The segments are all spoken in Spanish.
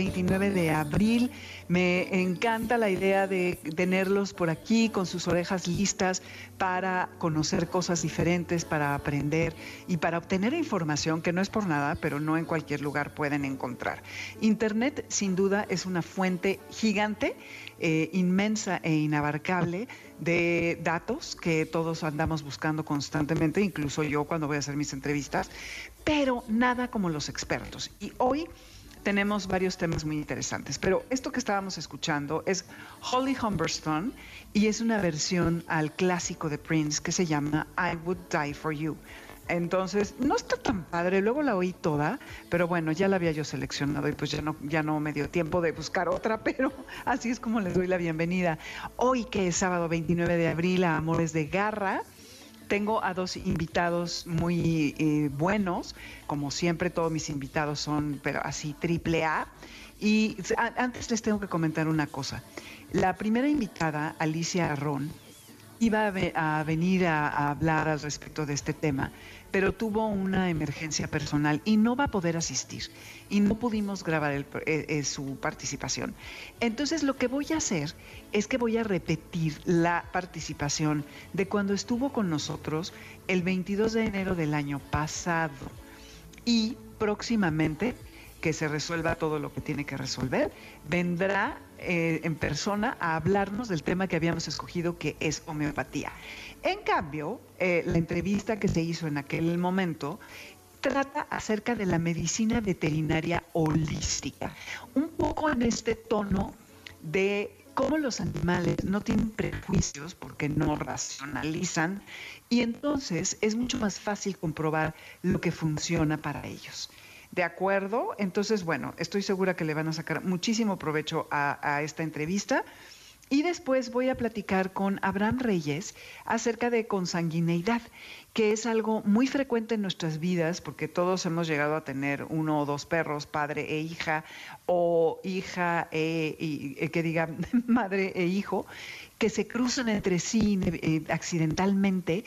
29 de abril. Me encanta la idea de tenerlos por aquí con sus orejas listas para conocer cosas diferentes, para aprender y para obtener información que no es por nada, pero no en cualquier lugar pueden encontrar. Internet sin duda es una fuente gigante, eh, inmensa e inabarcable de datos que todos andamos buscando constantemente, incluso yo cuando voy a hacer mis entrevistas, pero nada como los expertos. Y hoy tenemos varios temas muy interesantes, pero esto que estábamos escuchando es Holly Humberstone y es una versión al clásico de Prince que se llama I Would Die for You. Entonces, no está tan padre, luego la oí toda, pero bueno, ya la había yo seleccionado y pues ya no, ya no me dio tiempo de buscar otra, pero así es como les doy la bienvenida. Hoy que es sábado 29 de abril a Amores de Garra, tengo a dos invitados muy eh, buenos, como siempre todos mis invitados son, pero así triple A. Y antes les tengo que comentar una cosa. La primera invitada, Alicia Arrón, iba a, venir a, hablar al respecto de este tema, pero tuvo una emergencia personal y no va a poder asistir y no pudimos grabar eh, eh, su participación. Entonces lo que voy a hacer es que voy a repetir la participación de cuando estuvo con nosotros el 22 de enero del año pasado y próximamente que se resuelva todo lo que tiene que resolver, vendrá eh, en persona a hablarnos del tema que habíamos escogido, que es homeopatía. En cambio, eh, la entrevista que se hizo en aquel momento trata acerca de la medicina veterinaria holística, un poco en este tono de cómo los animales no tienen prejuicios porque no racionalizan y entonces es mucho más fácil comprobar lo que funciona para ellos. ¿De acuerdo? Entonces, bueno, estoy segura que le van a sacar muchísimo provecho a, esta entrevista. Y después voy a platicar con Abraham Reyes acerca de consanguineidad, que es algo muy frecuente en nuestras vidas, porque todos hemos llegado a tener uno o dos perros, padre e hija, o hija e, eh, que diga madre e hijo, que se cruzan entre sí eh, accidentalmente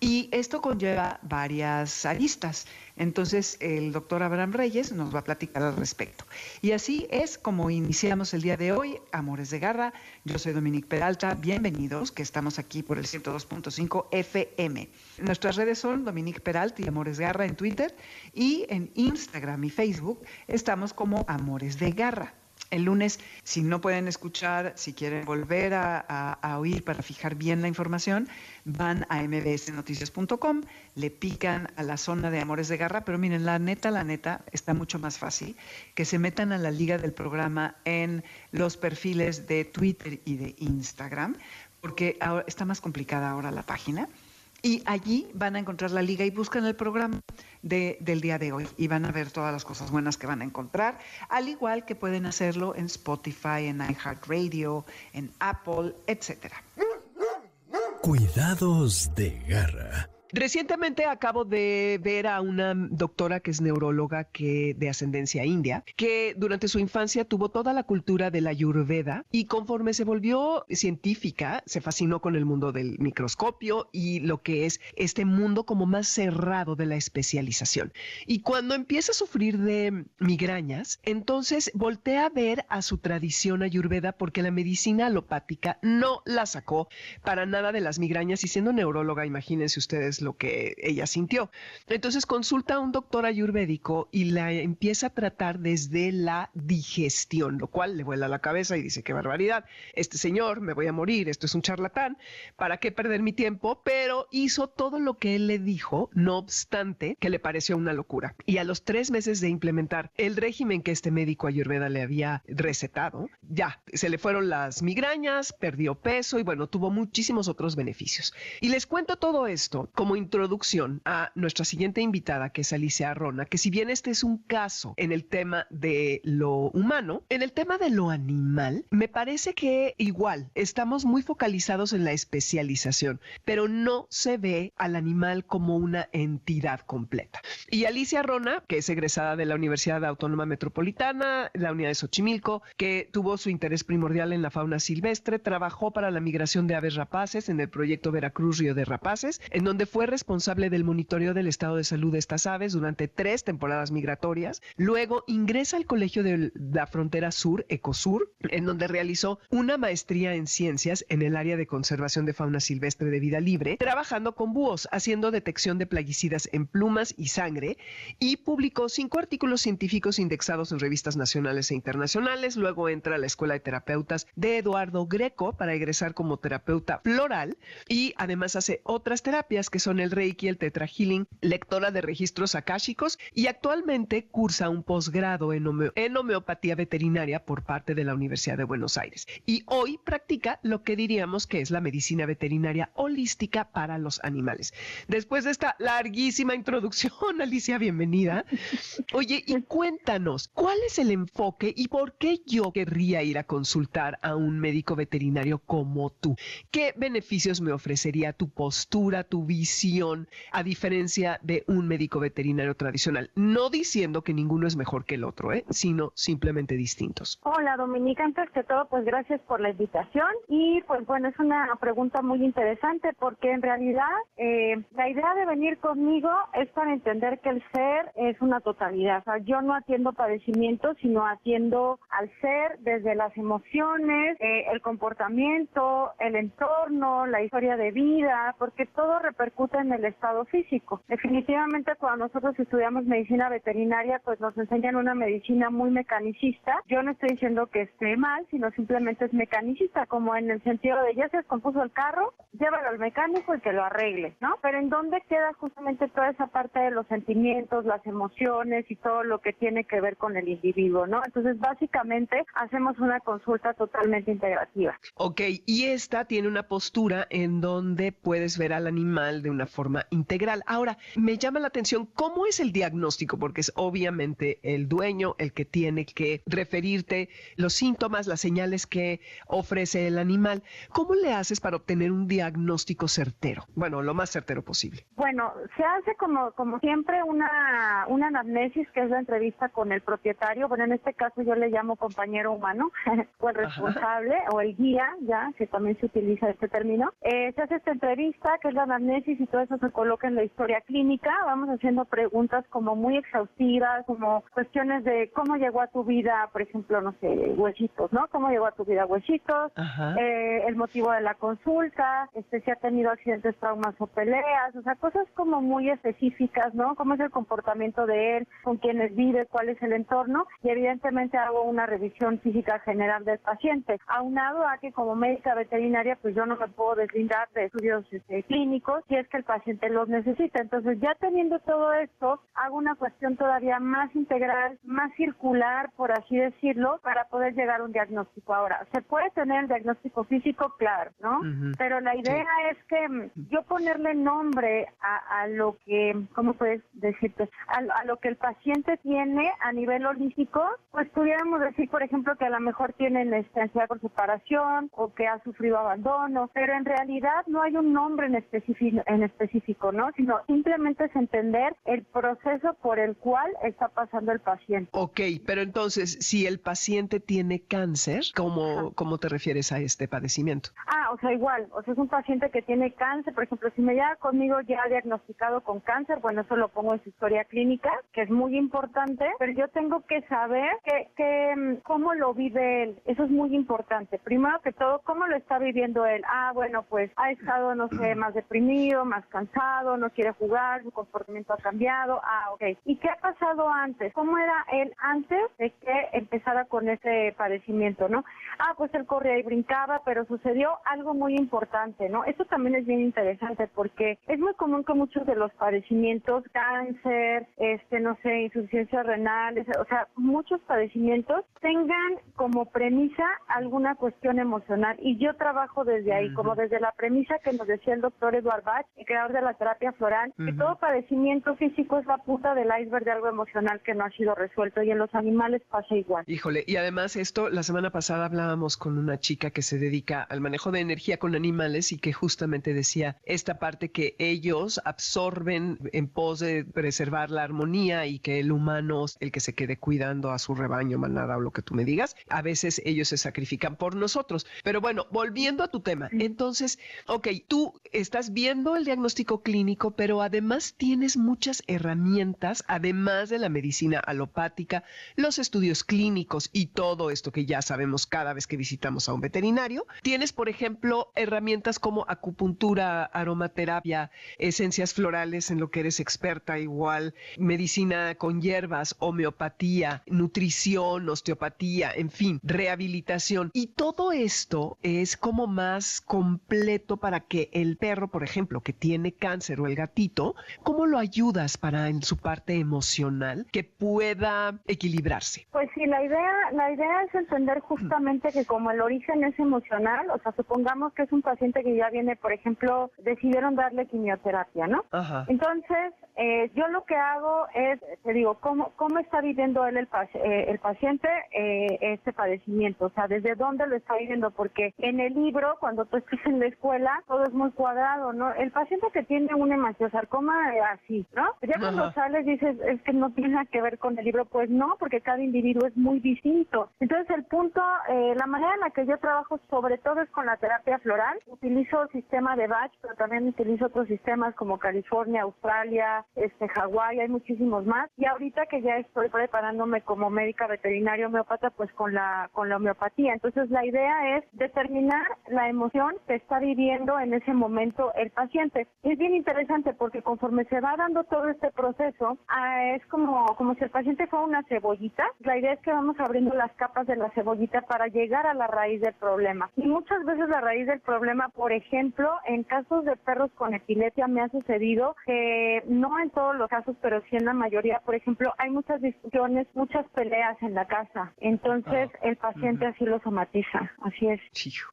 y esto conlleva varias aristas. Entonces, el doctor Abraham Reyes nos va a platicar al respecto. Y así es como iniciamos el día de hoy, Amores de Garra. Yo soy Dominique Peralta. Bienvenidos, que estamos aquí por el 102.5 FM. Nuestras redes son Dominique Peralta y Amores Garra en Twitter. Y en Instagram y Facebook estamos como Amores de Garra. El lunes, si no pueden escuchar, si quieren volver a, oír para fijar bien la información, van a mbsnoticias.com, le pican a la zona de Amores de Garra, pero miren, la neta, la neta, está mucho más fácil que se metan a la liga del programa en los perfiles de Twitter y de Instagram, porque está más complicada ahora la página. Y allí van a encontrar la liga y buscan el programa del día de hoy y van a ver todas las cosas buenas que van a encontrar, al igual que pueden hacerlo en Spotify, en iHeartRadio, en Apple, etcétera. Cuidados de garra. Recientemente acabo de ver a una doctora que es neuróloga que de ascendencia india, que durante su infancia tuvo toda la cultura de la Ayurveda y conforme se volvió científica, se fascinó con el mundo del microscopio y lo que es este mundo como más cerrado de la especialización. Y cuando empieza a sufrir de migrañas, entonces voltea a ver a su tradición ayurveda porque la medicina alopática no la sacó para nada de las migrañas y siendo neuróloga, imagínense ustedes lo que ella sintió. Entonces consulta a un doctor ayurvédico y la empieza a tratar desde la digestión, lo cual le vuela la cabeza y dice, qué barbaridad, este señor, me voy a morir, esto es un charlatán, ¿para qué perder mi tiempo? Pero hizo todo lo que él le dijo, no obstante que le pareció una locura. Y a los tres meses de implementar el régimen que este médico ayurveda le había recetado, ya, se le fueron las migrañas, perdió peso y bueno, tuvo muchísimos otros beneficios. Y les cuento todo esto como como introducción a nuestra siguiente invitada, que es Alicia Arrona, que si bien este es un caso en el tema de lo humano, en el tema de lo animal, me parece que igual estamos muy focalizados en la especialización, pero no se ve al animal como una entidad completa. Y Alicia Arrona, que es egresada de la Universidad Autónoma Metropolitana, la Unidad de Xochimilco, que tuvo su interés primordial en la fauna silvestre, trabajó para la migración de aves rapaces en el proyecto Veracruz Río de Rapaces, en donde fue responsable del monitoreo del estado de salud de estas aves durante tres temporadas migratorias. Luego ingresa al Colegio de la Frontera Sur, Ecosur, en donde realizó una maestría en ciencias en el área de conservación de fauna silvestre de vida libre, trabajando con búhos, haciendo detección de plaguicidas en plumas y sangre, y publicó cinco artículos científicos indexados en revistas nacionales e internacionales. Luego entra a la Escuela de Terapeutas de Eduardo Greco para egresar como terapeuta floral y además hace otras terapias que son el Reiki, el Tetra Healing, lectora de registros akáshicos y actualmente cursa un posgrado en, en homeopatía veterinaria por parte de la Universidad de Buenos Aires. Y hoy practica lo que diríamos que es la medicina veterinaria holística para los animales. Después de esta larguísima introducción, Alicia, bienvenida. Oye, y cuéntanos, ¿cuál es el enfoque y por qué yo querría ir a consultar a un médico veterinario como tú? ¿Qué beneficios me ofrecería tu postura, tu visión, a diferencia de un médico veterinario tradicional? No diciendo que ninguno es mejor que el otro, ¿eh? sino simplemente distintos. Hola, Dominica. Antes que todo, pues gracias por la invitación. Y pues bueno, es una pregunta muy interesante porque en realidad eh, la idea de venir conmigo es para entender que el ser es una totalidad. O sea, yo no atiendo padecimientos, sino atiendo al ser desde las emociones, eh, el comportamiento, el entorno, la historia de vida, porque todo repercute en el estado físico. Definitivamente cuando nosotros estudiamos medicina veterinaria, pues nos enseñan una medicina muy mecanicista. Yo no estoy diciendo que esté mal, sino simplemente es mecanicista, como en el sentido de ya se descompuso el carro, llévalo al mecánico y que lo arregle, ¿no? Pero ¿en dónde queda justamente toda esa parte de los sentimientos, las emociones y todo lo que tiene que ver con el individuo, ¿no? Entonces, básicamente, hacemos una consulta totalmente integrativa. Ok, y esta tiene una postura en donde puedes ver al animal de una forma integral. Ahora, me llama la atención, ¿cómo es el diagnóstico? Porque es obviamente el dueño el que tiene que referirte los síntomas, las señales que ofrece el animal. ¿Cómo le haces para obtener un diagnóstico certero? Bueno, lo más certero posible. Bueno, se hace como, como siempre una, una anamnesis, que es la entrevista con el propietario. Bueno, en este caso yo le llamo compañero humano, o el responsable, o el guía, ya, que también se utiliza este término. Eh, se hace esta entrevista, que es la anamnesis, y todo eso se coloca en la historia clínica. Vamos haciendo preguntas como muy exhaustivas, como cuestiones de cómo llegó a tu vida, por ejemplo, no sé, huesitos, ¿no? ¿Cómo llegó a tu vida huesitos? Eh, el motivo de la consulta, este, si ha tenido accidentes, traumas o peleas, o sea, cosas como muy específicas, ¿no? ¿Cómo es el comportamiento de él, con quiénes vive, cuál es el entorno? Y evidentemente hago una revisión física general del paciente. Aunado a que como médica veterinaria, pues yo no me puedo deslindar de estudios este, clínicos si es que el paciente los necesita. Entonces, ya teniendo todo esto, hago una cuestión todavía más integral, más circular, por así decirlo, para poder llegar a un diagnóstico. Ahora, ¿se puede tener el diagnóstico físico? Claro, ¿no? Pero la idea es que mm, yo ponerle nombre a, lo que, ¿cómo puedes decirte? A, lo que el paciente tiene a nivel holístico, pues pudiéramos decir, por ejemplo, que a lo mejor tiene ansiedad por separación o que ha sufrido abandono, pero en realidad no hay un nombre en específico, en específico, ¿no? Sino simplemente es entender el proceso por el cual está pasando el paciente. Ok, pero entonces, si el paciente tiene cáncer, ¿cómo, ¿cómo te refieres a este padecimiento? Ah, o sea, igual, o sea, es un paciente que tiene cáncer, por ejemplo, si me llega conmigo ya diagnosticado con cáncer, bueno, eso lo pongo en su historia clínica, que es muy importante, pero yo tengo que saber que, que, mm, cómo lo vive él, eso es muy importante. Primero que todo, cómo lo está viviendo él. Ah, bueno, pues ha estado, no sé, más deprimido, más cansado, no quiere jugar, su comportamiento ha cambiado. Ah, ok. ¿Y qué ha pasado antes? ¿Cómo era él antes de que empezara con ese padecimiento, no? Ah, pues él corría y brincaba, pero sucedió algo muy importante, ¿no? Eso también es bien interesante porque es muy común que muchos de los padecimientos, cáncer, este, no sé, insuficiencia renal, o sea, muchos padecimientos tengan como premisa alguna cuestión emocional y yo trabajo desde ahí, como desde la premisa que nos decía el doctor Eduard Bach, el creador de la terapia floral, que todo padecimiento físico es la puta del iceberg de algo emocional que no ha sido resuelto y en los animales pasa igual. Híjole, y además esto, la semana pasada hablábamos con una chica que se dedica al manejo de energía con animales y que justamente decía esta parte que ellos absorben en pos de preservar la armonía y que el humano, el que se quede cuidando a su rebaño, manada o lo que tú me digas, a veces ellos se sacrifican por nosotros. Pero bueno, volviendo a tu tema, entonces, ok, tú estás viendo el diagnóstico clínico, pero además tienes muchas herramientas, además de la medicina alopática, los estudios clínicos y todo esto que ya sabemos cada vez que visitamos a un veterinario. Tienes, por ejemplo, herramientas como acupuntura, aromaterapia, esencias florales en lo que eres experta igual, medicina con hierbas, homeopatía, nutrición, osteopatía, en fin, rehabilitación. Y todo esto es como más completo para que el perro, por ejemplo, que tiene cáncer o el gatito, ¿cómo lo ayudas para en su parte emocional que pueda equilibrarse? Pues sí, la idea, la idea es entender justamente que como el origen es emocional, o sea, supongamos que es un paciente que ya viene, por ejemplo, decidieron darle quimioterapia, ¿no? Ajá. Entonces, eh, yo lo que hago es, te digo, ¿cómo, cómo está viviendo él, el, eh, el paciente, eh, este padecimiento? O sea, ¿desde dónde lo está viviendo? Porque en el libro, cuando tú estás en la escuela, todo es muy cuadrado, ¿no? El paciente que tiene un hemangiosarcoma, así, ¿no? Ya cuando sales dices, es que no tiene nada que ver con el libro, pues no, porque cada individuo es muy distinto. Entonces, el punto, la manera en la que yo trabajo sobre todo es con la terapia floral. Utilizo el sistema de Bach, pero también utilizo otros sistemas como California, Australia, este Hawái, hay muchísimos más. Y ahorita que ya estoy preparándome como médica veterinaria homeopata, pues con la con la homeopatía. Entonces la idea es determinar la emoción que está viviendo en ese momento el paciente. Es bien interesante porque conforme se va dando todo este proceso, ah, es como como si el paciente fuera una cebollita. La idea es que vamos abriendo las capas de la cebollita para llegar a la raíz del problema. Y muchas veces la raíz del problema, por ejemplo, en casos de perros con epilepsia me ha sucedido que no en todos los casos, pero sí en la mayoría, por ejemplo, hay muchas discusiones, muchas peleas en la casa. Entonces ah, el paciente así lo somatiza, así es.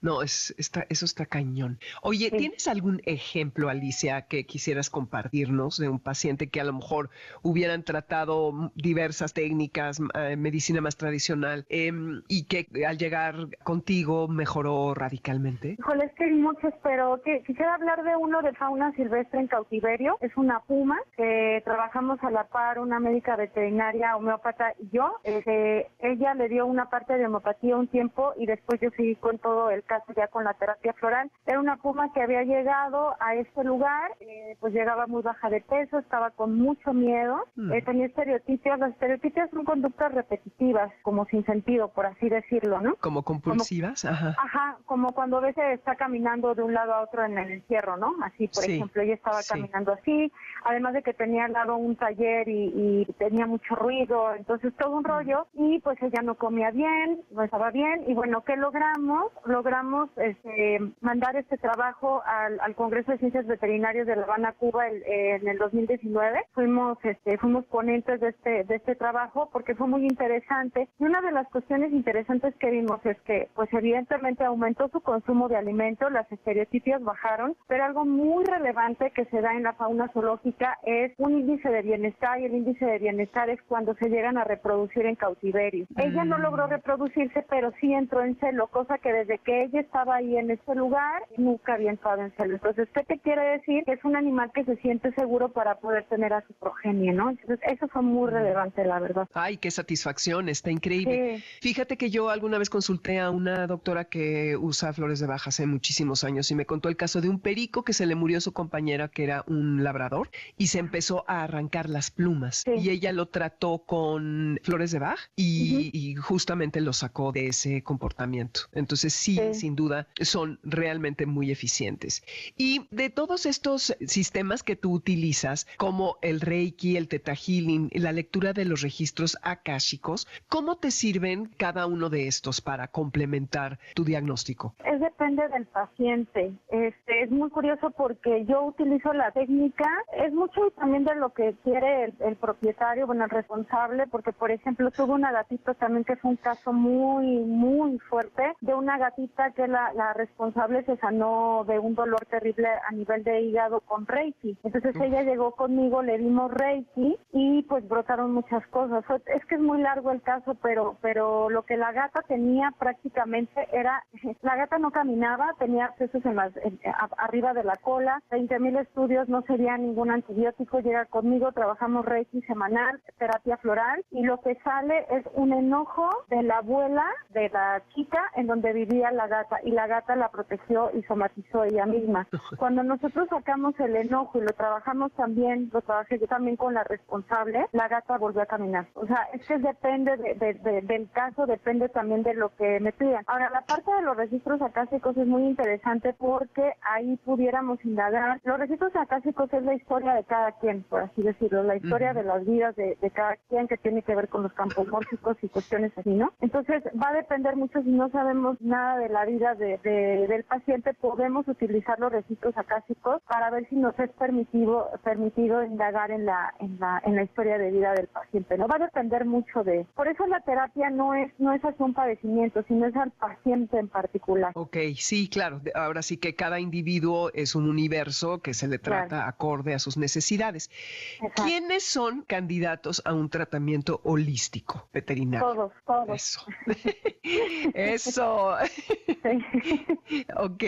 no, es, está, eso está cañón. Oye, ¿tienes algún ejemplo, Alicia, que quisieras compartirnos de un paciente que a lo mejor hubieran tratado diversas técnicas, eh, medicina más tradicional, em, y que al llegar contigo mejoró radicalmente? Híjole, es que hay muchos, pero que, quisiera hablar de uno de fauna silvestre en cautiverio. Es una puma que trabajamos a la par, una médica veterinaria, homeópata y yo. Eh, ella le dio una parte de homeopatía un tiempo y después yo seguí con todo el caso ya con la terapia floral. Era una puma que había llegado a este lugar, eh, pues llegaba muy baja de peso, estaba con mucho miedo, mm. eh, tenía estereotipos. Las estereotipias son conductas repetitivas, como sin sentido, por así decirlo, ¿no? Como compulsivas, ajá. Ajá, como cuando a veces está caminando de un lado a otro en el encierro, ¿no? Así, por ejemplo, ella estaba caminando así, además de que tenía al lado un taller y, tenía mucho ruido, entonces todo un mm. rollo, y pues ella no comía bien, no estaba bien, y bueno, ¿qué logramos? Logramos este, mandar este trabajo al, Congreso de Ciencias Veterinarias de La Habana, Cuba, en el 2019. Fuimos, este, fuimos ponentes de este, de este trabajo porque fue muy interesante, y una de las cuestiones interesantes que vimos es que, pues evidentemente aumentó su consumo de alimentos, las estereotipias bajaron, pero algo muy relevante que se da en la fauna zoológica es un índice de bienestar y el índice de bienestar es cuando se llegan a reproducir en cautiverio. Ella no logró mm. reproducirse, pero sí entró en celo, cosa que desde que ella estaba ahí en ese lugar nunca había entrado en celo. Entonces, ¿qué te quiere decir? Que es un animal que se siente seguro para poder tener a su progenie, ¿no? Entonces, eso fue muy relevante, la verdad. Ay, qué satisfacción, está increíble. Fíjate que yo alguna vez consulté a una doctora que usa flores de baja hace muchísimos años y me contó el caso de un perico que se le murió a su compañera que era un labrador y se empezó a arrancar las plumas y ella lo trató con flores de Bach y, justamente lo sacó de ese comportamiento. Entonces sí, sin duda, son realmente muy eficientes. Y de todos estos sistemas que tú utilizas, como el Reiki, el Theta Healing, la lectura de los registros akáshicos, ¿cómo te sirven cada uno de estos para complementar tu diagnóstico? Es depende del paciente. Este, es muy curioso porque yo utilizo la técnica, es mucho también de lo que quiere el, propietario, bueno, el responsable, porque por ejemplo tuve una gatita también que fue un caso muy, muy fuerte, de una gatita que la, la responsable se sanó de un dolor terrible a nivel nivel de hígado con Reiki. Entonces ella llegó conmigo, le dimos Reiki y pues brotaron muchas cosas. Es que es muy largo el caso, pero pero lo que la gata tenía prácticamente era, la gata no caminaba, tenía accesos en las, arriba de la cola, 20 mil estudios, no sería ningún antibiótico, llega conmigo, trabajamos Reiki semanal, terapia floral y lo que sale es un enojo de la abuela de la chica en donde vivía la gata y la gata la protegió y somatizó ella misma. Cuando nosotros sacamos el enojo y lo trabajamos también, lo trabajé yo también con la responsable, la gata volvió a caminar. O sea, es que depende del caso, depende también de lo que me pidan. Ahora, la parte de los registros acásicos es muy interesante porque ahí pudiéramos indagar. Los registros acásicos es la historia de cada quien, por así decirlo, la historia de las vidas de, cada quien que tiene que ver con los campos mórficos y cuestiones así, ¿no? Entonces, va a depender mucho si no sabemos nada de la vida de, del paciente, podemos utilizar los registros acásicos para ver si nos es permitido, permitido indagar en la, en la, en la historia de vida del paciente. No va a depender mucho de. Por eso la terapia no es, no es hacia un padecimiento, sino es al paciente en particular. Ok, sí, claro. Ahora sí que cada individuo es un universo que se le trata acorde a sus necesidades. ¿Quiénes son candidatos a un tratamiento holístico veterinario? Todos, todos. Eso. Eso. ok.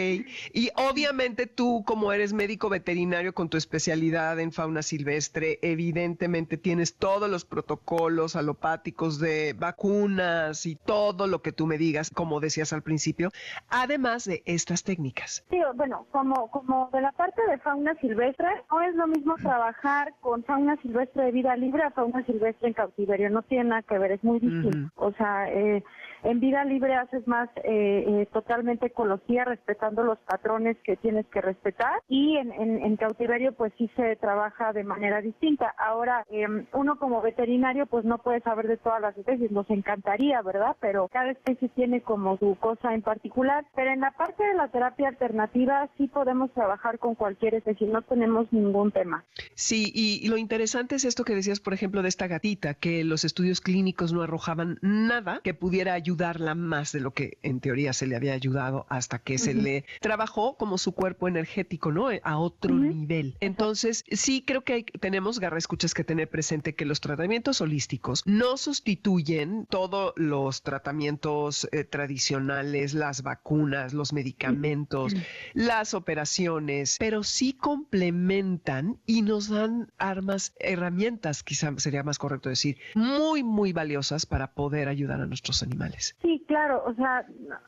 Y obviamente tú, como eres médico veterinario con tu especialidad en fauna silvestre, evidentemente tienes todos los protocolos alopáticos de vacunas y todo lo que tú me digas, como decías al principio, además de estas técnicas. Sí, bueno, como, como de la parte de fauna silvestre, no es lo mismo trabajar con fauna silvestre de vida libre a fauna silvestre en cautiverio, no tiene nada que ver, es muy distinto. O sea, eh, en vida libre haces más eh, eh, totalmente ecología, respetando los patrones que tienes que respetar y en, cautiverio pues sí se trabaja de manera distinta. Ahora, em, uno como veterinario pues no puede saber de todas las especies, nos encantaría, ¿verdad? Pero cada especie tiene como su cosa en particular. Pero en la parte de la terapia alternativa sí podemos trabajar con cualquier especie, no tenemos ningún tema. Sí, y lo interesante es esto que decías, por ejemplo, de esta gatita, que los estudios clínicos no arrojaban nada que pudiera ayudar ayudarla más de lo que en teoría se le había ayudado hasta que se le trabajó como su cuerpo energético, ¿no? A otro nivel. Entonces, sí creo que tenemos, Garra, escuchas que tener presente que los tratamientos holísticos no sustituyen todos los tratamientos eh, tradicionales, las vacunas, los medicamentos, las operaciones, pero sí complementan y nos dan armas, herramientas, quizá sería más correcto decir, muy, muy valiosas para poder ayudar a nuestros animales. Sí, claro, o sea,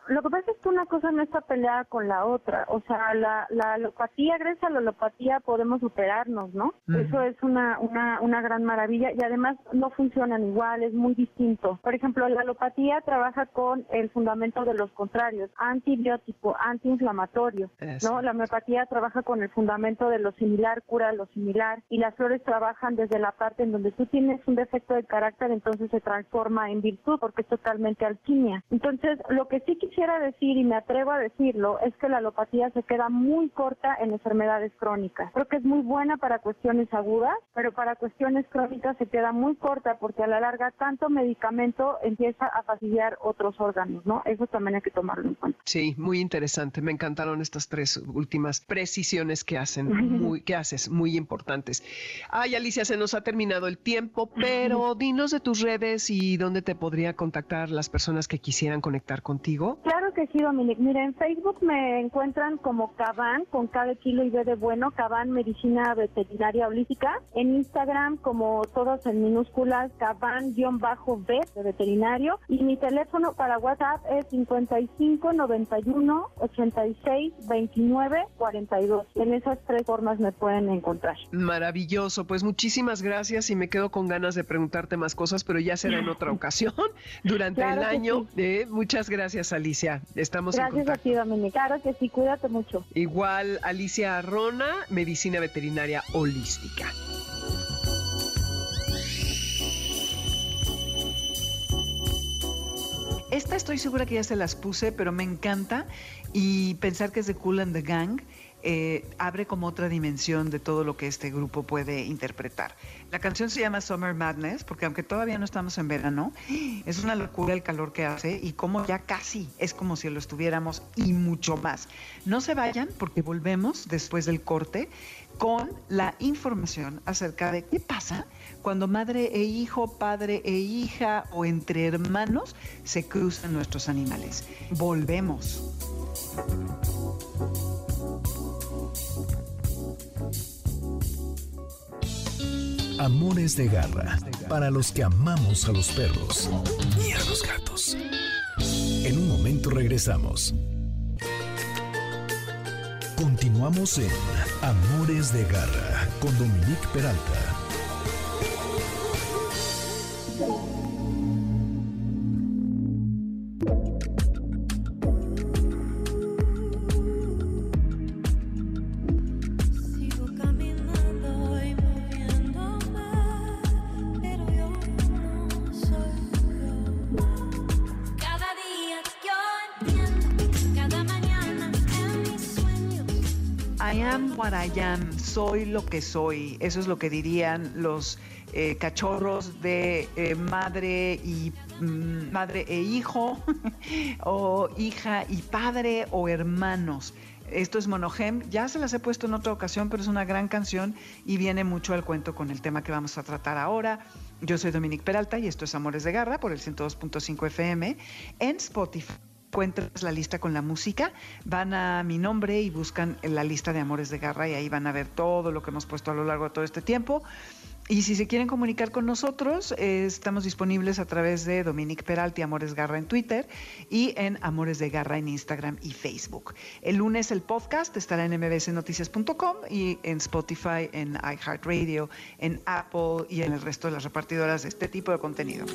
lo que pasa es que una cosa no está peleada con la otra, o sea, la, la alopatía, gracias a la alopatía podemos operarnos, ¿no? Eso es una, una, una gran maravilla y además no funcionan igual, es muy distinto. Por ejemplo, la alopatía trabaja con el fundamento de los contrarios, antibiótico, antiinflamatorio, ¿no? La homeopatía trabaja con el fundamento de lo similar, cura lo similar y las flores trabajan desde la parte en donde tú tienes un defecto de carácter, entonces se transforma en virtud porque es totalmente alquimia. Entonces, lo que sí quisiera decir y me atrevo a decirlo es que la alopatía se queda muy corta en enfermedades crónicas. Creo que es muy buena para cuestiones agudas, pero para cuestiones crónicas se queda muy corta porque a la larga tanto medicamento empieza a fastidiar otros órganos, ¿no? Eso también hay que tomarlo en cuenta. Sí, muy interesante. Me encantaron estas tres últimas precisiones que hacen, muy, que haces, muy importantes. Ay, Alicia, se nos ha terminado el tiempo, pero dinos de tus redes y dónde te podría contactar las personas que quisieran conectar contigo? Claro que sí, Dominic. Mira, en Facebook me encuentran como Caban, con cada kilo y B de bueno, Caban Medicina Veterinaria Holística. En Instagram, como todos en minúsculas, Caban-B de veterinario. Y mi teléfono para WhatsApp es 55 91 86 29 42. En esas tres formas me pueden encontrar. Maravilloso. Pues muchísimas gracias y me quedo con ganas de preguntarte más cosas, pero ya será en otra ocasión durante el año. Eh, muchas gracias, Alicia. Estamos gracias en contacto. a ti, Dominica. Claro que sí, cuídate mucho. Igual, Alicia Arrona, Medicina Veterinaria Holística. Esta estoy segura que ya se las puse, pero me encanta y pensar que es de Cool and the Gang eh, abre como otra dimensión de todo lo que este grupo puede interpretar. La canción se llama Summer Madness, porque aunque todavía no estamos en verano, es una locura el calor que hace y como ya casi es como si lo estuviéramos y mucho más. No se vayan porque volvemos después del corte con la información acerca de qué pasa cuando madre e hijo, padre e hija o entre hermanos se cruzan nuestros animales. Volvemos. Amores de garra para los que amamos a los perros y a los gatos. En un momento regresamos. Continuamos en Amores de garra con Dominique Peralta. Soy lo que soy. Eso es lo que dirían los eh, cachorros de eh, madre y mm, madre e hijo, o hija y padre, o hermanos. Esto es Monogem, ya se las he puesto en otra ocasión, pero es una gran canción y viene mucho al cuento con el tema que vamos a tratar ahora. Yo soy Dominique Peralta y esto es Amores de Garra por el 102.5 FM en Spotify encuentras la lista con la música, van a mi nombre y buscan la lista de Amores de Garra y ahí van a ver todo lo que hemos puesto a lo largo de todo este tiempo. Y si se quieren comunicar con nosotros, eh, estamos disponibles a través de Dominic Peralti Amores Garra en Twitter y en Amores de Garra en Instagram y Facebook. El lunes el podcast estará en mbsnoticias.com y en Spotify, en iHeartRadio, en Apple y en el resto de las repartidoras de este tipo de contenido.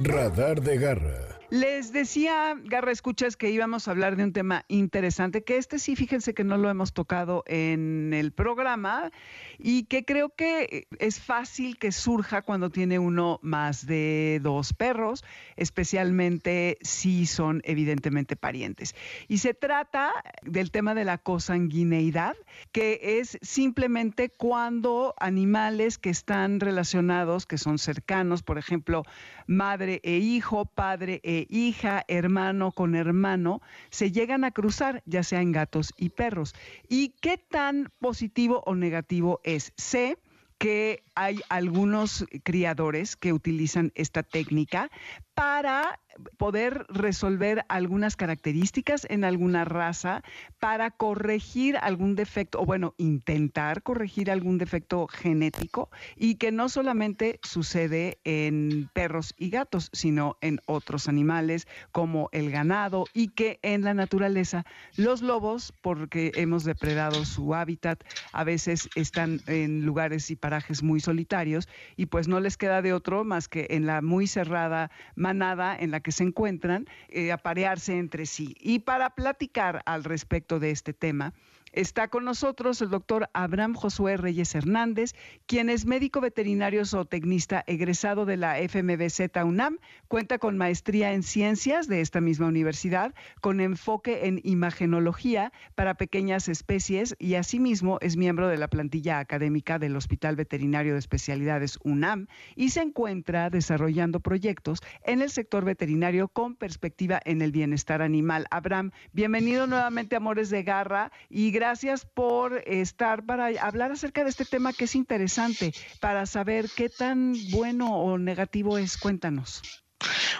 Radar de Garra. Les decía, Garra Escuchas, que íbamos a hablar de un tema interesante, que este sí, fíjense que no lo hemos tocado en el programa y que creo que es fácil que surja cuando tiene uno más de dos perros, especialmente si son evidentemente parientes. Y se trata del tema de la cosanguineidad, que es simplemente cuando animales que están relacionados, que son cercanos, por ejemplo, madre e hijo, padre e hija, hermano con hermano, se llegan a cruzar, ya sea en gatos y perros. ¿Y qué tan positivo o negativo es? Sé que hay algunos criadores que utilizan esta técnica para poder resolver algunas características en alguna raza para corregir algún defecto, o bueno, intentar corregir algún defecto genético y que no solamente sucede en perros y gatos, sino en otros animales como el ganado y que en la naturaleza los lobos, porque hemos depredado su hábitat, a veces están en lugares y parajes muy solitarios y pues no les queda de otro más que en la muy cerrada manada en la que se encuentran, eh, aparearse entre sí. Y para platicar al respecto de este tema, Está con nosotros el doctor Abraham Josué Reyes Hernández, quien es médico veterinario zootecnista egresado de la FMBZ UNAM, cuenta con maestría en ciencias de esta misma universidad, con enfoque en imagenología para pequeñas especies y asimismo es miembro de la plantilla académica del Hospital Veterinario de Especialidades UNAM y se encuentra desarrollando proyectos en el sector veterinario con perspectiva en el bienestar animal. Abraham, bienvenido nuevamente a Amores de Garra y gracias gracias por estar para hablar acerca de este tema que es interesante, para saber qué tan bueno o negativo es. Cuéntanos.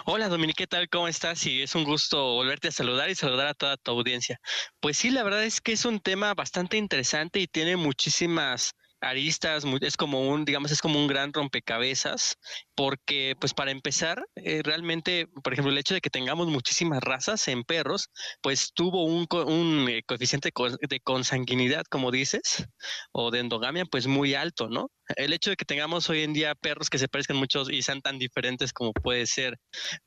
Hola Dominique, ¿qué tal? ¿Cómo estás? Y es un gusto volverte a saludar y saludar a toda tu audiencia. Pues sí, la verdad es que es un tema bastante interesante y tiene muchísimas aristas, es como un, digamos, es como un gran rompecabezas, porque pues para empezar, eh, realmente, por ejemplo, el hecho de que tengamos muchísimas razas en perros, pues tuvo un, un eh, coeficiente de consanguinidad, como dices, o de endogamia, pues muy alto, ¿no? El hecho de que tengamos hoy en día perros que se parezcan muchos y sean tan diferentes como puede ser,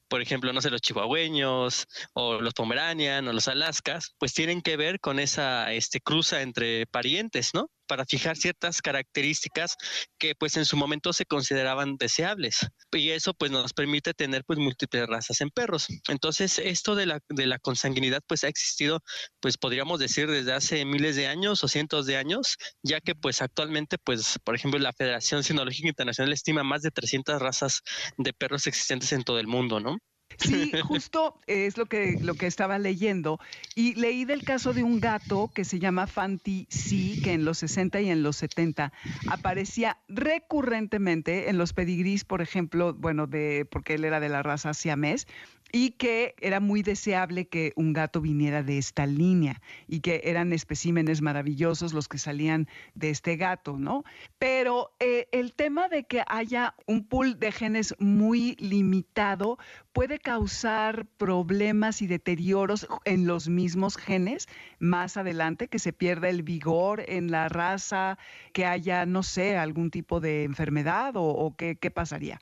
por ejemplo, no sé, los chihuahueños o los pomeranian o los alaskas, pues tienen que ver con esa este, cruza entre parientes, ¿no? Para fijar ciertas características que pues en su momento se consideraban deseables. Y eso pues nos permite tener pues múltiples razas en perros. Entonces esto de la, de la consanguinidad pues ha existido pues podríamos decir desde hace miles de años o cientos de años, ya que pues actualmente pues por ejemplo la Federación Sinológica Internacional estima más de 300 razas de perros existentes en todo el mundo, ¿no? Sí, justo es lo que, lo que estaba leyendo. Y leí del caso de un gato que se llama Fanti C, que en los 60 y en los 70 aparecía recurrentemente en los pedigrís, por ejemplo, bueno, de, porque él era de la raza siamés, y que era muy deseable que un gato viniera de esta línea y que eran especímenes maravillosos los que salían de este gato, ¿no? Pero eh, el tema de que haya un pool de genes muy limitado puede causar problemas y deterioros en los mismos genes más adelante, que se pierda el vigor en la raza, que haya, no sé, algún tipo de enfermedad o, qué, pasaría.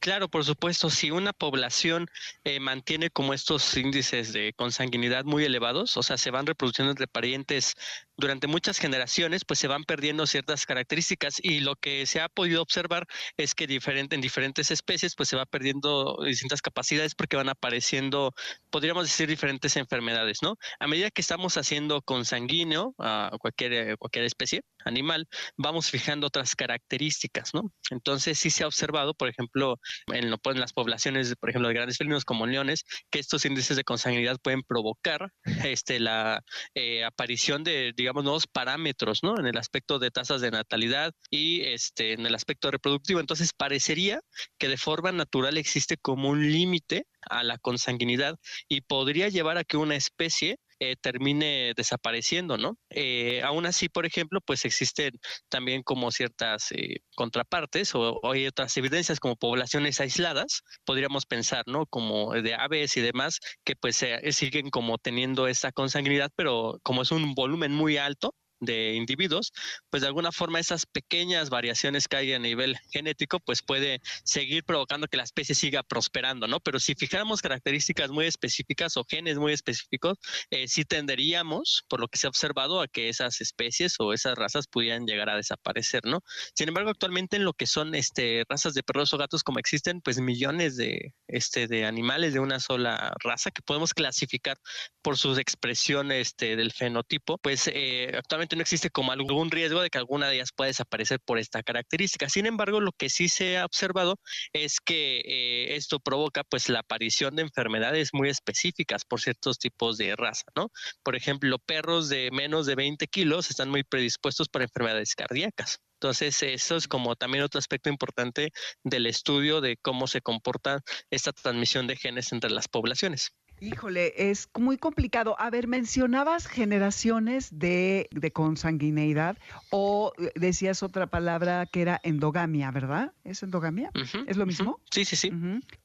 Claro, por supuesto, si una población... Eh, mantiene como estos índices de consanguinidad muy elevados, o sea, se van reproduciendo entre parientes durante muchas generaciones, pues se van perdiendo ciertas características y lo que se ha podido observar es que diferente, en diferentes especies, pues se va perdiendo distintas capacidades porque van apareciendo, podríamos decir, diferentes enfermedades, ¿no? A medida que estamos haciendo consanguíneo a cualquier, cualquier especie animal, vamos fijando otras características, ¿no? Entonces sí se ha observado, por ejemplo, en, lo, en las poblaciones, por ejemplo, de grandes felinos como leones, que estos índices de consanguinidad pueden provocar este, la eh, aparición de, digamos, nuevos parámetros, ¿no? En el aspecto de tasas de natalidad y este, en el aspecto reproductivo. Entonces parecería que de forma natural existe como un límite a la consanguinidad y podría llevar a que una especie eh, termine desapareciendo, ¿no? Eh, aún así, por ejemplo, pues existen también como ciertas eh, contrapartes o, hay otras evidencias como poblaciones aisladas, podríamos pensar, ¿no? Como de aves y demás, que pues siguen como teniendo esa consanguinidad, pero como es un volumen muy alto, de individuos, pues de alguna forma esas pequeñas variaciones que hay a nivel genético, pues puede seguir provocando que la especie siga prosperando, ¿no? Pero si fijáramos características muy específicas o genes muy específicos, eh, sí tenderíamos, por lo que se ha observado, a que esas especies o esas razas pudieran llegar a desaparecer, ¿no? Sin embargo, actualmente en lo que son este, razas de perros o gatos, como existen pues millones de, este, de animales de una sola raza que podemos clasificar por sus expresiones este, del fenotipo, pues eh, actualmente no existe como algún riesgo de que alguna de ellas pueda desaparecer por esta característica. Sin embargo, lo que sí se ha observado es que eh, esto provoca pues la aparición de enfermedades muy específicas por ciertos tipos de raza, ¿no? Por ejemplo, perros de menos de 20 kilos están muy predispuestos para enfermedades cardíacas. Entonces, eso es como también otro aspecto importante del estudio de cómo se comporta esta transmisión de genes entre las poblaciones. Híjole, es muy complicado. A ver, mencionabas generaciones de, consanguineidad o eh, decías otra palabra que era endogamia, ¿verdad? ¿Es endogamia? ¿Es lo mismo? Sí, sí, sí.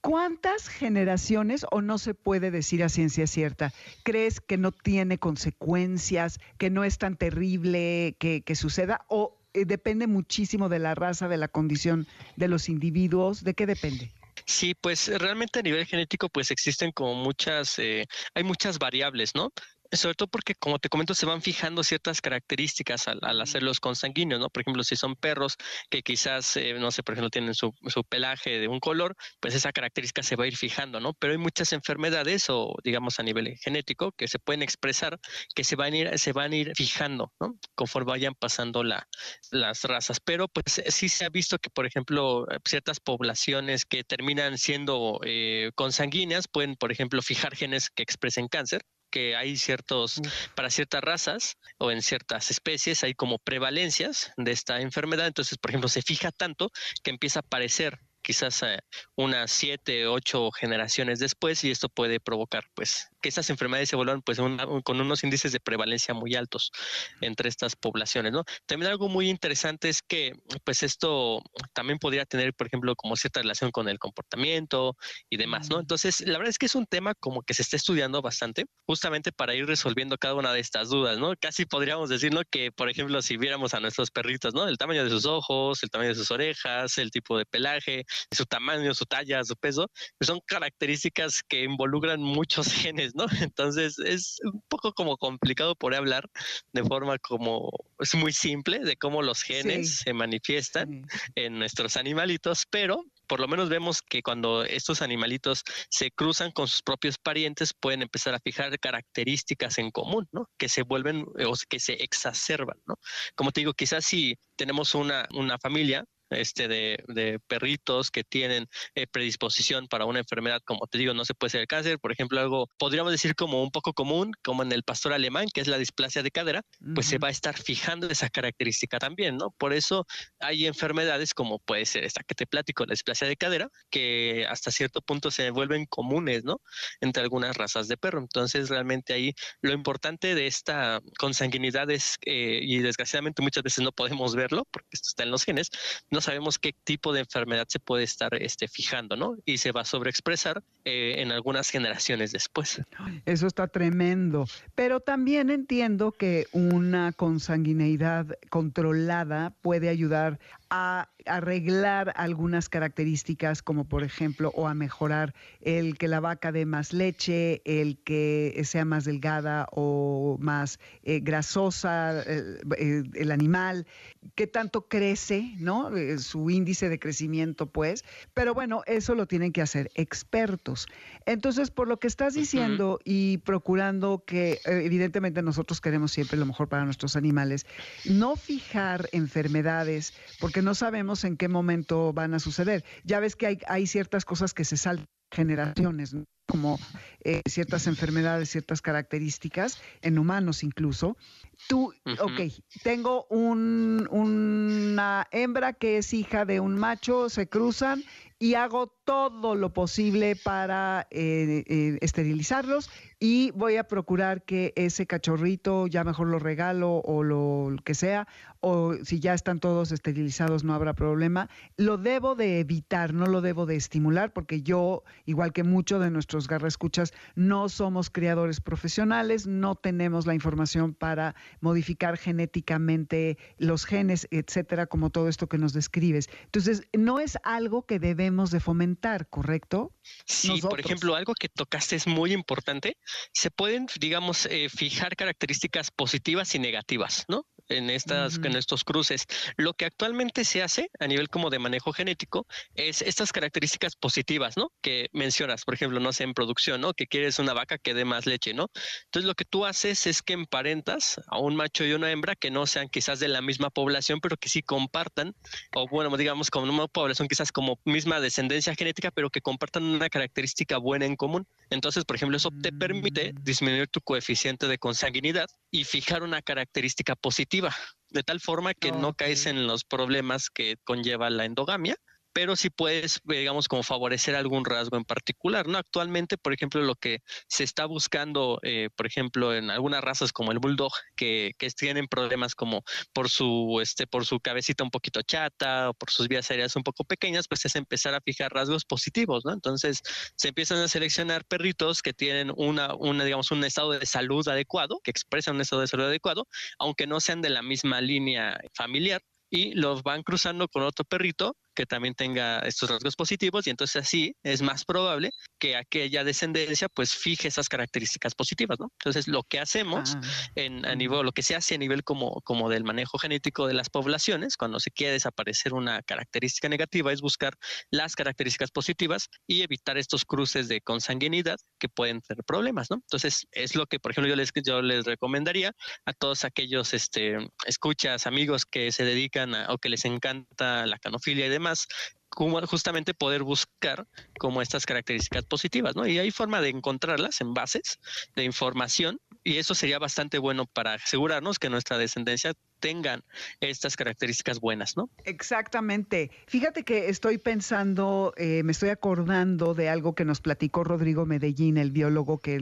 ¿Cuántas generaciones, o no se puede decir a ciencia cierta, crees que no tiene consecuencias, que no es tan terrible que, que suceda? ¿O eh, depende muchísimo de la raza, de la condición de los individuos? ¿De qué depende? Sí, pues realmente a nivel genético pues existen como muchas, eh, hay muchas variables, ¿no? Sobre todo porque, como te comento, se van fijando ciertas características al, al hacerlos consanguíneos, ¿no? Por ejemplo, si son perros que quizás, eh, no sé, por ejemplo, tienen su, su, pelaje de un color, pues esa característica se va a ir fijando, ¿no? Pero hay muchas enfermedades o, digamos, a nivel genético que se pueden expresar que se van a ir, se van a ir fijando, ¿no? Conforme vayan pasando la, las razas. Pero, pues sí se ha visto que, por ejemplo, ciertas poblaciones que terminan siendo eh, consanguíneas pueden, por ejemplo, fijar genes que expresen cáncer que hay ciertos, para ciertas razas o en ciertas especies hay como prevalencias de esta enfermedad. Entonces, por ejemplo, se fija tanto que empieza a aparecer quizás eh, unas siete, ocho generaciones después y esto puede provocar pues que estas enfermedades se vuelvan pues con unos índices de prevalencia muy altos entre estas poblaciones, ¿no? También algo muy interesante es que pues esto también podría tener, por ejemplo, como cierta relación con el comportamiento y demás, ¿no? Entonces, la verdad es que es un tema como que se está estudiando bastante, justamente para ir resolviendo cada una de estas dudas, ¿no? Casi podríamos decirlo que, por ejemplo, si viéramos a nuestros perritos, ¿no? El tamaño de sus ojos, el tamaño de sus orejas, el tipo de pelaje, su tamaño, su talla, su peso, pues son características que involucran muchos genes, ¿no? Entonces es un poco como complicado por hablar de forma como es muy simple de cómo los genes se manifiestan en nuestros animalitos, pero por lo menos vemos que cuando estos animalitos se cruzan con sus propios parientes, pueden empezar a fijar características en común, ¿no? Que se vuelven o que se exacerban, ¿no? Como te digo, quizás si tenemos una, una familia este, de, de perritos que tienen eh, predisposición para una enfermedad, como te digo, no se puede ser el cáncer, por ejemplo, algo podríamos decir como un poco común, como en el pastor alemán, que es la displasia de cadera, pues se va a estar fijando esa característica también, ¿no? Por eso hay enfermedades como puede ser esta que te platico, la displasia de cadera, que hasta cierto punto se vuelven comunes, ¿no? Entre algunas razas de perro. Entonces, realmente ahí lo importante de esta consanguinidad es, eh, y desgraciadamente muchas veces no podemos verlo, porque esto está en los genes, no sabemos qué tipo de enfermedad se puede estar este, fijando, ¿no? Y se va a sobreexpresar eh, en algunas generaciones después. Eso está tremendo. Pero también entiendo que una consanguineidad controlada puede ayudar a arreglar algunas características como por ejemplo o a mejorar el que la vaca dé más leche, el que sea más delgada o más eh, grasosa eh, el animal, que tanto crece, ¿no? Eh, su índice de crecimiento pues, pero bueno, eso lo tienen que hacer expertos. Entonces, por lo que estás diciendo y procurando que evidentemente nosotros queremos siempre lo mejor para nuestros animales, no fijar enfermedades porque no sabemos en qué momento van a suceder. Ya ves que hay, ciertas cosas que se saltan generaciones, como eh, ciertas enfermedades, ciertas características, en humanos incluso. Tú, ok, tengo un, una hembra que es hija de un macho, se cruzan y hago todo lo posible para eh, eh, esterilizarlos y voy a procurar que ese cachorrito ya mejor lo regalo o lo que sea, o si ya están todos esterilizados no habrá problema. Lo debo de evitar, no lo debo de estimular porque yo, igual que muchos de nuestros garraescuchas, no somos criadores profesionales, no tenemos la información para modificar genéticamente los genes, etcétera, como todo esto que nos describes. Entonces, no es algo que debemos de fomentar, ¿correcto? Sí, por ejemplo, algo que tocaste es muy importante. Se pueden, digamos, eh, fijar características positivas y negativas, ¿no? En, estas, en estos cruces. Lo que actualmente se hace a nivel como de manejo genético es estas características positivas, ¿no? Que mencionas, por ejemplo, no sé, en producción, ¿no? Que quieres una vaca que dé más leche, ¿no? Entonces lo que tú haces es que emparentas a un macho y una hembra que no sean quizás de la misma población, pero que sí compartan, o bueno, digamos como una población quizás como misma descendencia genética, pero que compartan una característica buena en común. Entonces, por ejemplo, eso te permite mm. disminuir tu coeficiente de consanguinidad y fijar una característica positiva, de tal forma que no caes en los problemas que conlleva la endogamia pero sí puedes, digamos, como favorecer algún rasgo en particular, ¿no? Actualmente, por ejemplo, lo que se está buscando, eh, por ejemplo, en algunas razas como el bulldog, que, que, tienen problemas como por su, este, por su cabecita un poquito chata o por sus vías aéreas un poco pequeñas, pues es empezar a fijar rasgos positivos, ¿no? Entonces, se empiezan a seleccionar perritos que tienen una, una, digamos, un estado de salud adecuado, que expresan un estado de salud adecuado, aunque no sean de la misma línea familiar, y los van cruzando con otro perrito que también tenga estos rasgos positivos y entonces así es más probable que aquella descendencia pues fije esas características positivas, ¿no? Entonces lo que hacemos ah, en, a nivel, lo que se hace a nivel como, como del manejo genético de las poblaciones, cuando se quiere desaparecer una característica negativa, es buscar las características positivas y evitar estos cruces de consanguinidad que pueden tener problemas, ¿no? Entonces es lo que, por ejemplo, yo les, yo les recomendaría a todos aquellos este, escuchas, amigos que se dedican a, o que les encanta la canofilia y demás, como justamente poder buscar como estas características positivas, ¿no? Y hay forma de encontrarlas en bases de información y eso sería bastante bueno para asegurarnos que nuestra descendencia tengan estas características buenas, ¿no? Exactamente. Fíjate que estoy pensando, eh, me estoy acordando de algo que nos platicó Rodrigo Medellín, el biólogo que,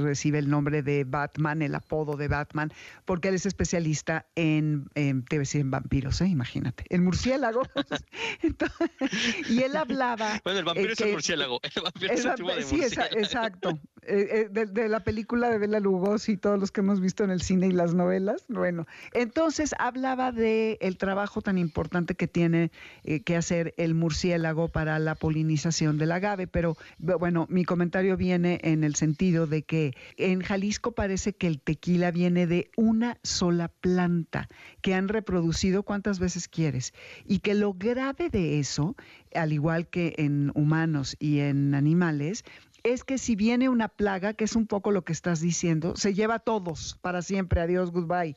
recibe el nombre de Batman, el apodo de Batman, porque él es especialista en, en en vampiros, ¿eh? imagínate, en murciélagos. y él hablaba... Bueno, el vampiro es el murciélago, el vampiro es el, Sí, exacto. Eh, eh, de, la película de Bela Lugosi y todos los que hemos visto en el cine y las novelas. Bueno, entonces hablaba de el trabajo tan importante que tiene eh, que hacer el murciélago para la polinización del agave, pero bueno, mi comentario viene en el sentido de que en Jalisco parece que el tequila viene de una sola planta que han reproducido cuántas veces quieres y que lo grave de eso, al igual que en humanos y en animales, es que si viene una plaga, que es un poco lo que estás diciendo, se lleva a todos para siempre, adiós, goodbye.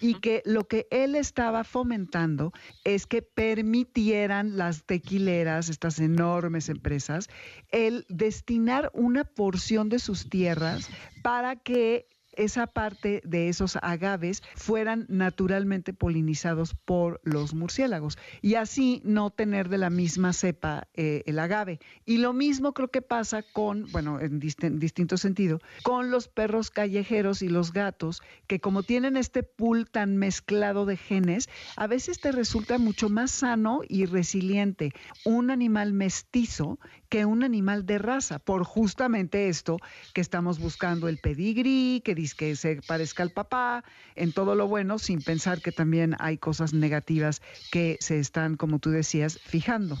Y que lo que él estaba fomentando es que permitieran las tequileras, estas enormes empresas, el destinar una porción de sus tierras para que esa parte de esos agaves fueran naturalmente polinizados por los murciélagos y así no tener de la misma cepa eh, el agave. Y lo mismo creo que pasa con, bueno, en distinto sentido, con los perros callejeros y los gatos, que como tienen este pool tan mezclado de genes, a veces te resulta mucho más sano y resiliente un animal mestizo que un animal de raza, por justamente esto que estamos buscando el pedigrí, que dice que se parezca al papá, en todo lo bueno, sin pensar que también hay cosas negativas que se están, como tú decías, fijando.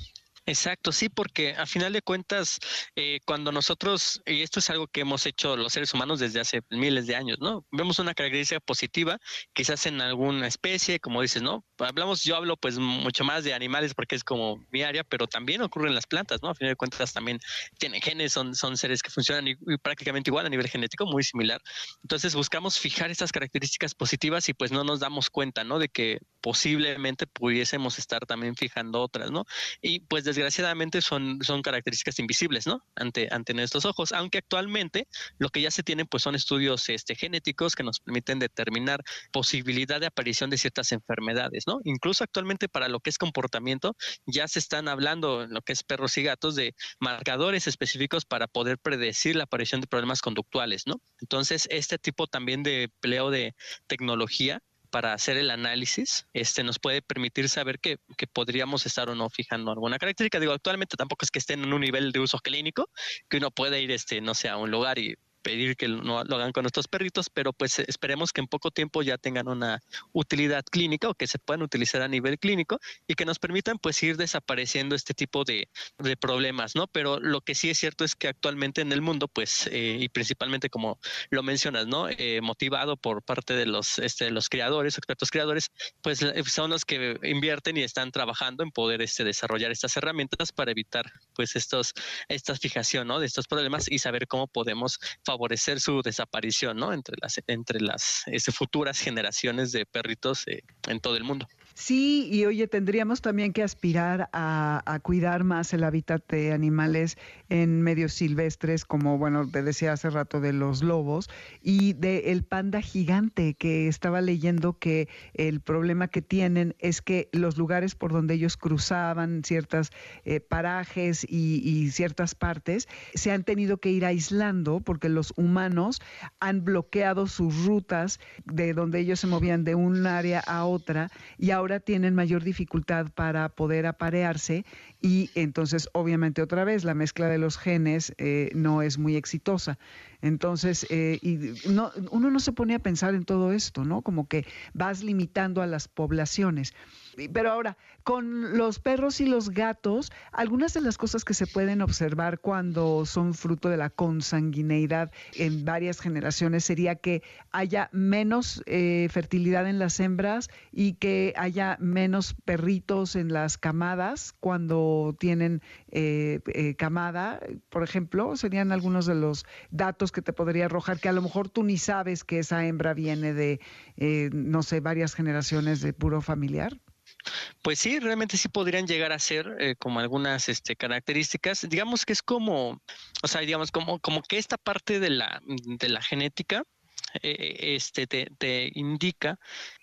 Exacto, sí, porque a final de cuentas, eh, cuando nosotros, y esto es algo que hemos hecho los seres humanos desde hace miles de años, ¿no? Vemos una característica positiva, quizás en alguna especie, como dices, ¿no? Hablamos, yo hablo pues mucho más de animales porque es como mi área, pero también ocurre en las plantas, ¿no? A final de cuentas también tienen genes, son, son seres que funcionan y, prácticamente igual a nivel genético, muy similar. Entonces buscamos fijar estas características positivas y pues no nos damos cuenta, ¿no? De que posiblemente pudiésemos estar también fijando otras, ¿no? Y pues desgraciadamente son, son características invisibles, ¿no? Ante, ante nuestros ojos, aunque actualmente lo que ya se tienen pues son estudios este, genéticos que nos permiten determinar posibilidad de aparición de ciertas enfermedades, ¿no? Incluso actualmente para lo que es comportamiento ya se están hablando en lo que es perros y gatos de marcadores específicos para poder predecir la aparición de problemas conductuales, ¿no? Entonces, este tipo también de empleo de tecnología para hacer el análisis, este nos puede permitir saber que, que, podríamos estar o no fijando alguna característica. Digo, actualmente tampoco es que estén en un nivel de uso clínico, que uno puede ir, este, no sé, a un lugar y pedir que no lo hagan con nuestros perritos, pero pues esperemos que en poco tiempo ya tengan una utilidad clínica o que se puedan utilizar a nivel clínico y que nos permitan pues ir desapareciendo este tipo de, de problemas, ¿no? Pero lo que sí es cierto es que actualmente en el mundo pues eh, y principalmente como lo mencionas, ¿no? Eh, motivado por parte de los, este, los creadores, expertos creadores, pues eh, son los que invierten y están trabajando en poder este, desarrollar estas herramientas para evitar pues estos, esta fijación, ¿no? De estos problemas y saber cómo podemos favorecer su desaparición, ¿no? Entre las, entre las este, futuras generaciones de perritos eh, en todo el mundo. Sí, y oye, tendríamos también que aspirar a, cuidar más el hábitat de animales en medios silvestres, como, bueno, te decía hace rato de los lobos, y de el panda gigante, que estaba leyendo que el problema que tienen es que los lugares por donde ellos cruzaban ciertos eh, parajes y, y ciertas partes, se han tenido que ir aislando porque los humanos han bloqueado sus rutas de donde ellos se movían de un área a otra y ahora tienen mayor dificultad para poder aparearse y entonces obviamente otra vez la mezcla de los genes eh, no es muy exitosa. Entonces, eh, y no, uno no se pone a pensar en todo esto, ¿no? Como que vas limitando a las poblaciones. Pero ahora, con los perros y los gatos, algunas de las cosas que se pueden observar cuando son fruto de la consanguineidad en varias generaciones sería que haya menos eh, fertilidad en las hembras y que haya menos perritos en las camadas cuando tienen eh, eh, camada, por ejemplo, serían algunos de los datos que te podría arrojar que a lo mejor tú ni sabes que esa hembra viene de, no sé, varias generaciones de puro familiar. Pues sí, realmente sí podrían llegar a ser eh, como algunas este, características. Digamos que es como, o sea, digamos, como, como que esta parte de la, de la genética eh, este, te, te indica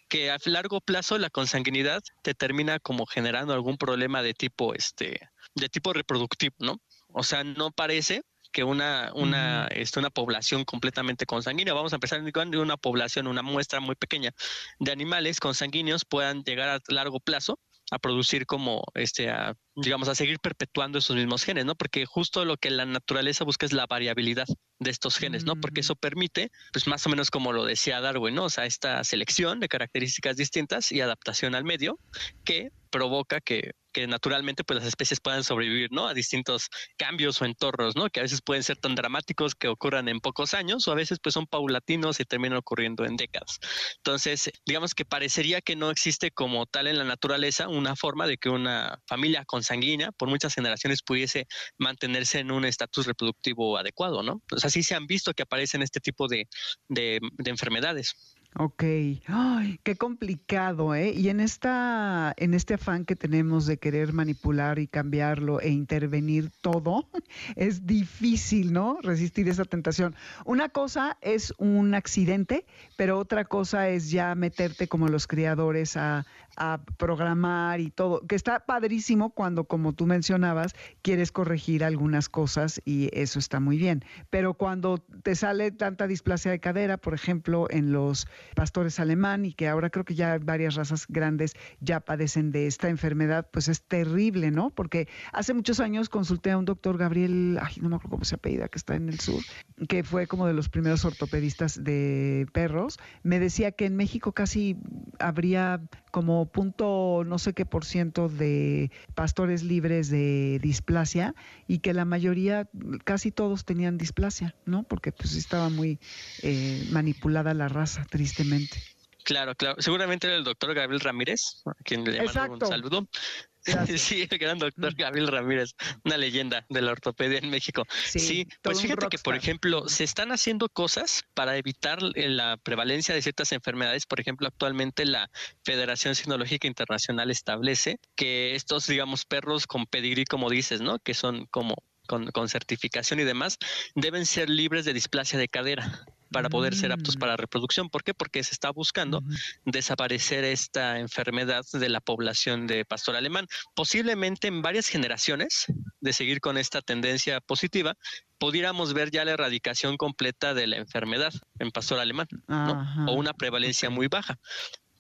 que a largo plazo la consanguinidad te termina como generando algún problema de tipo, este, de tipo reproductivo, ¿no? O sea, no parece, que una, una, este, una población completamente consanguínea. Vamos a empezar de una población, una muestra muy pequeña de animales consanguíneos puedan llegar a largo plazo a producir como este a, digamos a seguir perpetuando esos mismos genes, ¿no? Porque justo lo que la naturaleza busca es la variabilidad de estos genes, ¿no? Porque eso permite, pues más o menos como lo decía Darwin, ¿no? O sea, esta selección de características distintas y adaptación al medio que provoca que, que, naturalmente pues las especies puedan sobrevivir, ¿no? A distintos cambios o entornos, ¿no? Que a veces pueden ser tan dramáticos que ocurran en pocos años o a veces pues son paulatinos y terminan ocurriendo en décadas. Entonces, digamos que parecería que no existe como tal en la naturaleza una forma de que una familia consanguínea por muchas generaciones pudiese mantenerse en un estatus reproductivo adecuado, ¿no? Pues así se han visto que aparecen este tipo de, de enfermedades. Ok, Ay, qué complicado, ¿eh? Y en esta, en este afán que tenemos de querer manipular y cambiarlo e intervenir todo, es difícil, ¿no? Resistir esa tentación. Una cosa es un accidente, pero otra cosa es ya meterte como los criadores a, a programar y todo, que está padrísimo cuando, como tú mencionabas, quieres corregir algunas cosas y eso está muy bien. Pero cuando te sale tanta displasia de cadera, por ejemplo, en los pastores alemán y que ahora creo que ya varias razas grandes ya padecen de esta enfermedad, pues es terrible, ¿no? Porque hace muchos años consulté a un doctor Gabriel, ay, no me acuerdo cómo se apellida, que está en el sur, que fue como de los primeros ortopedistas de perros, me decía que en México casi habría como punto no sé qué por ciento de pastores libres de displasia y que la mayoría, casi todos tenían displasia, ¿no? Porque pues estaba muy eh, manipulada la raza, tristemente. Claro, claro. Seguramente era el doctor Gabriel Ramírez, a quien le mando un saludo. Sí, el gran doctor mm. Gabriel Ramírez, una leyenda de la ortopedia en México. Sí, pues fíjate que, por ejemplo, se están haciendo cosas para evitar eh, la prevalencia de ciertas enfermedades. Por ejemplo, actualmente la Federación Sinológica Internacional establece que estos, digamos, perros con pedigrí, como dices, ¿no? Que son como con, con certificación y demás, deben ser libres de displasia de cadera para poder ser aptos mm. para reproducción. ¿Por qué? Porque se está buscando desaparecer esta enfermedad de la población de pastor alemán. Posiblemente en varias generaciones de seguir con esta tendencia positiva, pudiéramos ver ya la erradicación completa de la enfermedad en pastor alemán, o una prevalencia muy baja.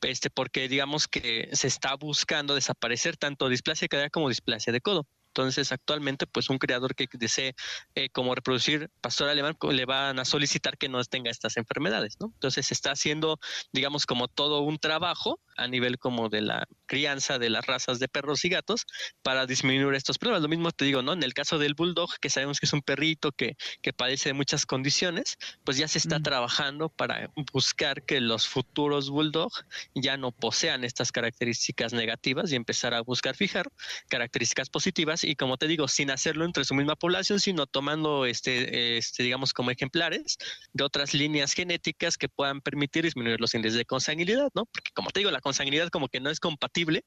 Este, porque digamos que se está buscando desaparecer tanto displasia de cadera como displasia de codo. Entonces, actualmente, pues un creador que desee eh, como reproducir pastor alemán le van a solicitar que no tenga estas enfermedades, ¿no? Entonces, se está haciendo, digamos, como todo un trabajo a nivel como de la crianza de las razas de perros y gatos para disminuir estos problemas. Lo mismo te digo, ¿no? En el caso del bulldog, que sabemos que es un perrito que, que padece de muchas condiciones, pues ya se está mm. trabajando para buscar que los futuros bulldog ya no posean estas características negativas y empezar a buscar fijar características positivas y como te digo, sin hacerlo entre su misma población, sino tomando este, este digamos, como ejemplares de otras líneas genéticas que puedan permitir disminuir los índices de consanguinidad, ¿no? Porque como te digo, la consanguinidad como que no es compatible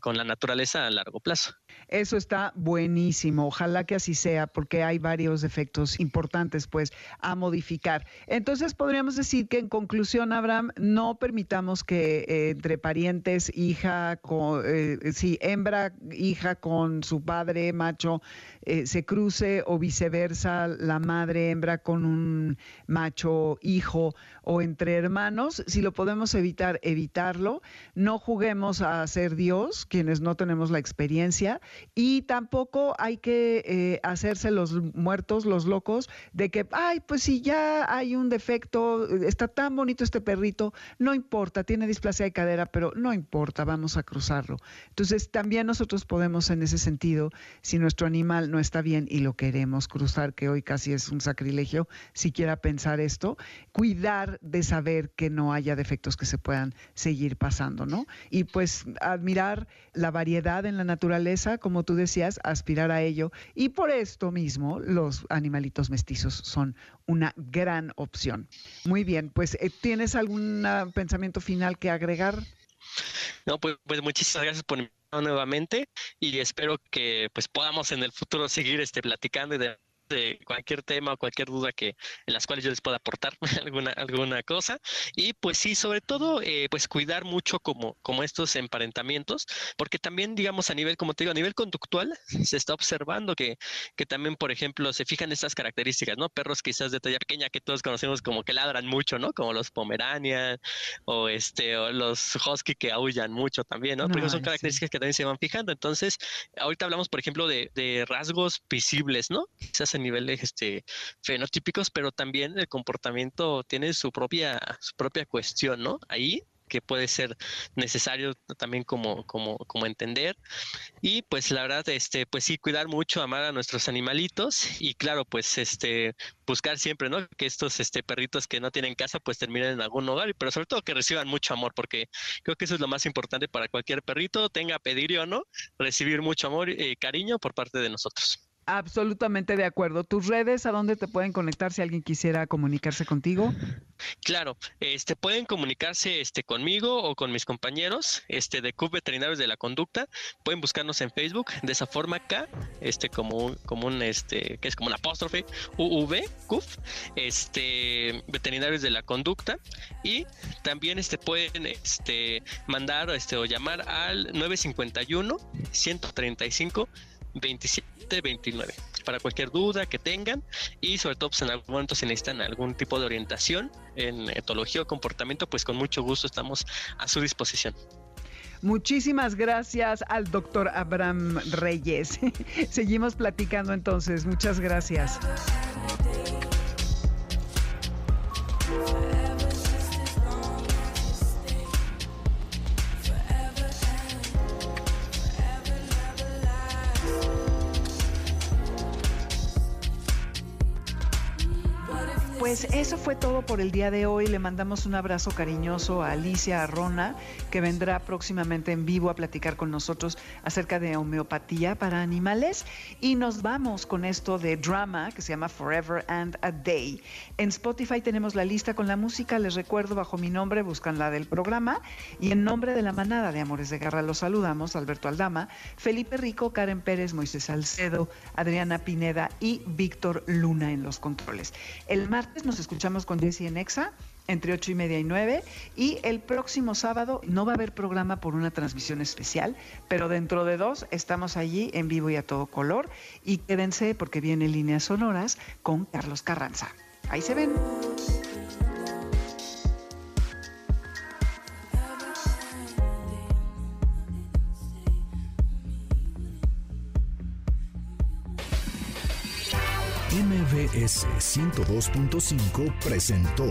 con la naturaleza a largo plazo. Eso está buenísimo. Ojalá que así sea, porque hay varios efectos importantes, pues, a modificar. Entonces, podríamos decir que en conclusión, Abraham, no permitamos que eh, entre parientes, hija, eh, sí, hembra, hija con su padre, macho eh, se cruce o viceversa la madre hembra con un macho hijo o entre hermanos, si lo podemos evitar, evitarlo. No juguemos a ser Dios, quienes no tenemos la experiencia, y tampoco hay que eh, hacerse los muertos, los locos, de que, ay, pues si ya hay un defecto, está tan bonito este perrito, no importa, tiene displasia de cadera, pero no importa, vamos a cruzarlo. Entonces, también nosotros podemos en ese sentido, si nuestro animal no está bien y lo queremos cruzar, que hoy casi es un sacrilegio, siquiera pensar esto, cuidar de saber que no haya defectos que se puedan seguir pasando, ¿no? Y pues admirar la variedad en la naturaleza, como tú decías, aspirar a ello. Y por esto mismo los animalitos mestizos son una gran opción. Muy bien, pues eh, ¿tienes algún pensamiento final que agregar? No, pues, pues muchísimas gracias por nuevamente y espero que pues podamos en el futuro seguir este platicando y de de cualquier tema o cualquier duda que en las cuales yo les pueda aportar alguna alguna cosa. Y pues sí sobre todo eh, pues cuidar mucho como como estos emparentamientos porque también digamos a nivel como te digo a nivel conductual se está observando que que también por ejemplo se fijan estas características no perros quizás de talla pequeña que todos conocemos como que ladran mucho no como los pomeranian o este o los husky que aullan mucho también no porque son características que también se van fijando. Entonces ahorita hablamos por ejemplo de, de rasgos visibles no quizás en niveles este, fenotípicos, pero también el comportamiento tiene su propia, su propia cuestión, ¿no? Ahí que puede ser necesario también como, como, como entender. Y pues la verdad, este, pues sí, cuidar mucho, amar a nuestros animalitos y claro, pues este, buscar siempre, ¿no? Que estos este, perritos que no tienen casa, pues terminen en algún hogar, pero sobre todo que reciban mucho amor, porque creo que eso es lo más importante para cualquier perrito, tenga pedir o no, recibir mucho amor y cariño por parte de nosotros. Absolutamente de acuerdo. ¿Tus redes a dónde te pueden conectar si alguien quisiera comunicarse contigo? Claro, este pueden comunicarse este conmigo o con mis compañeros este de CUF Veterinarios de la Conducta. Pueden buscarnos en Facebook de esa forma K, este como como un este que es como un apóstrofe UV CUF, este Veterinarios de la Conducta y también este pueden este mandar este o llamar al 951 135 2729 para cualquier duda que tengan y sobre todo pues, en algún momento si necesitan algún tipo de orientación en etología o comportamiento pues con mucho gusto estamos a su disposición. Muchísimas gracias al doctor Abraham Reyes. Seguimos platicando entonces. Muchas gracias. Eso fue todo por el día de hoy. Le mandamos un abrazo cariñoso a Alicia Arrona, que vendrá próximamente en vivo a platicar con nosotros acerca de homeopatía para animales. Y nos vamos con esto de drama que se llama Forever and a Day. En Spotify tenemos la lista con la música. Les recuerdo, bajo mi nombre, buscan la del programa. Y en nombre de la manada de Amores de Garra los saludamos, Alberto Aldama, Felipe Rico, Karen Pérez, Moisés Salcedo, Adriana Pineda y Víctor Luna en los controles. El martes nos escuchamos con Jessie en Exa entre ocho y media y nueve. Y el próximo sábado no va a haber programa por una transmisión especial, pero dentro de dos estamos allí en vivo y a todo color. Y quédense porque viene Líneas Sonoras con Carlos Carranza. Ahí se ven. MBS 102.5 presentó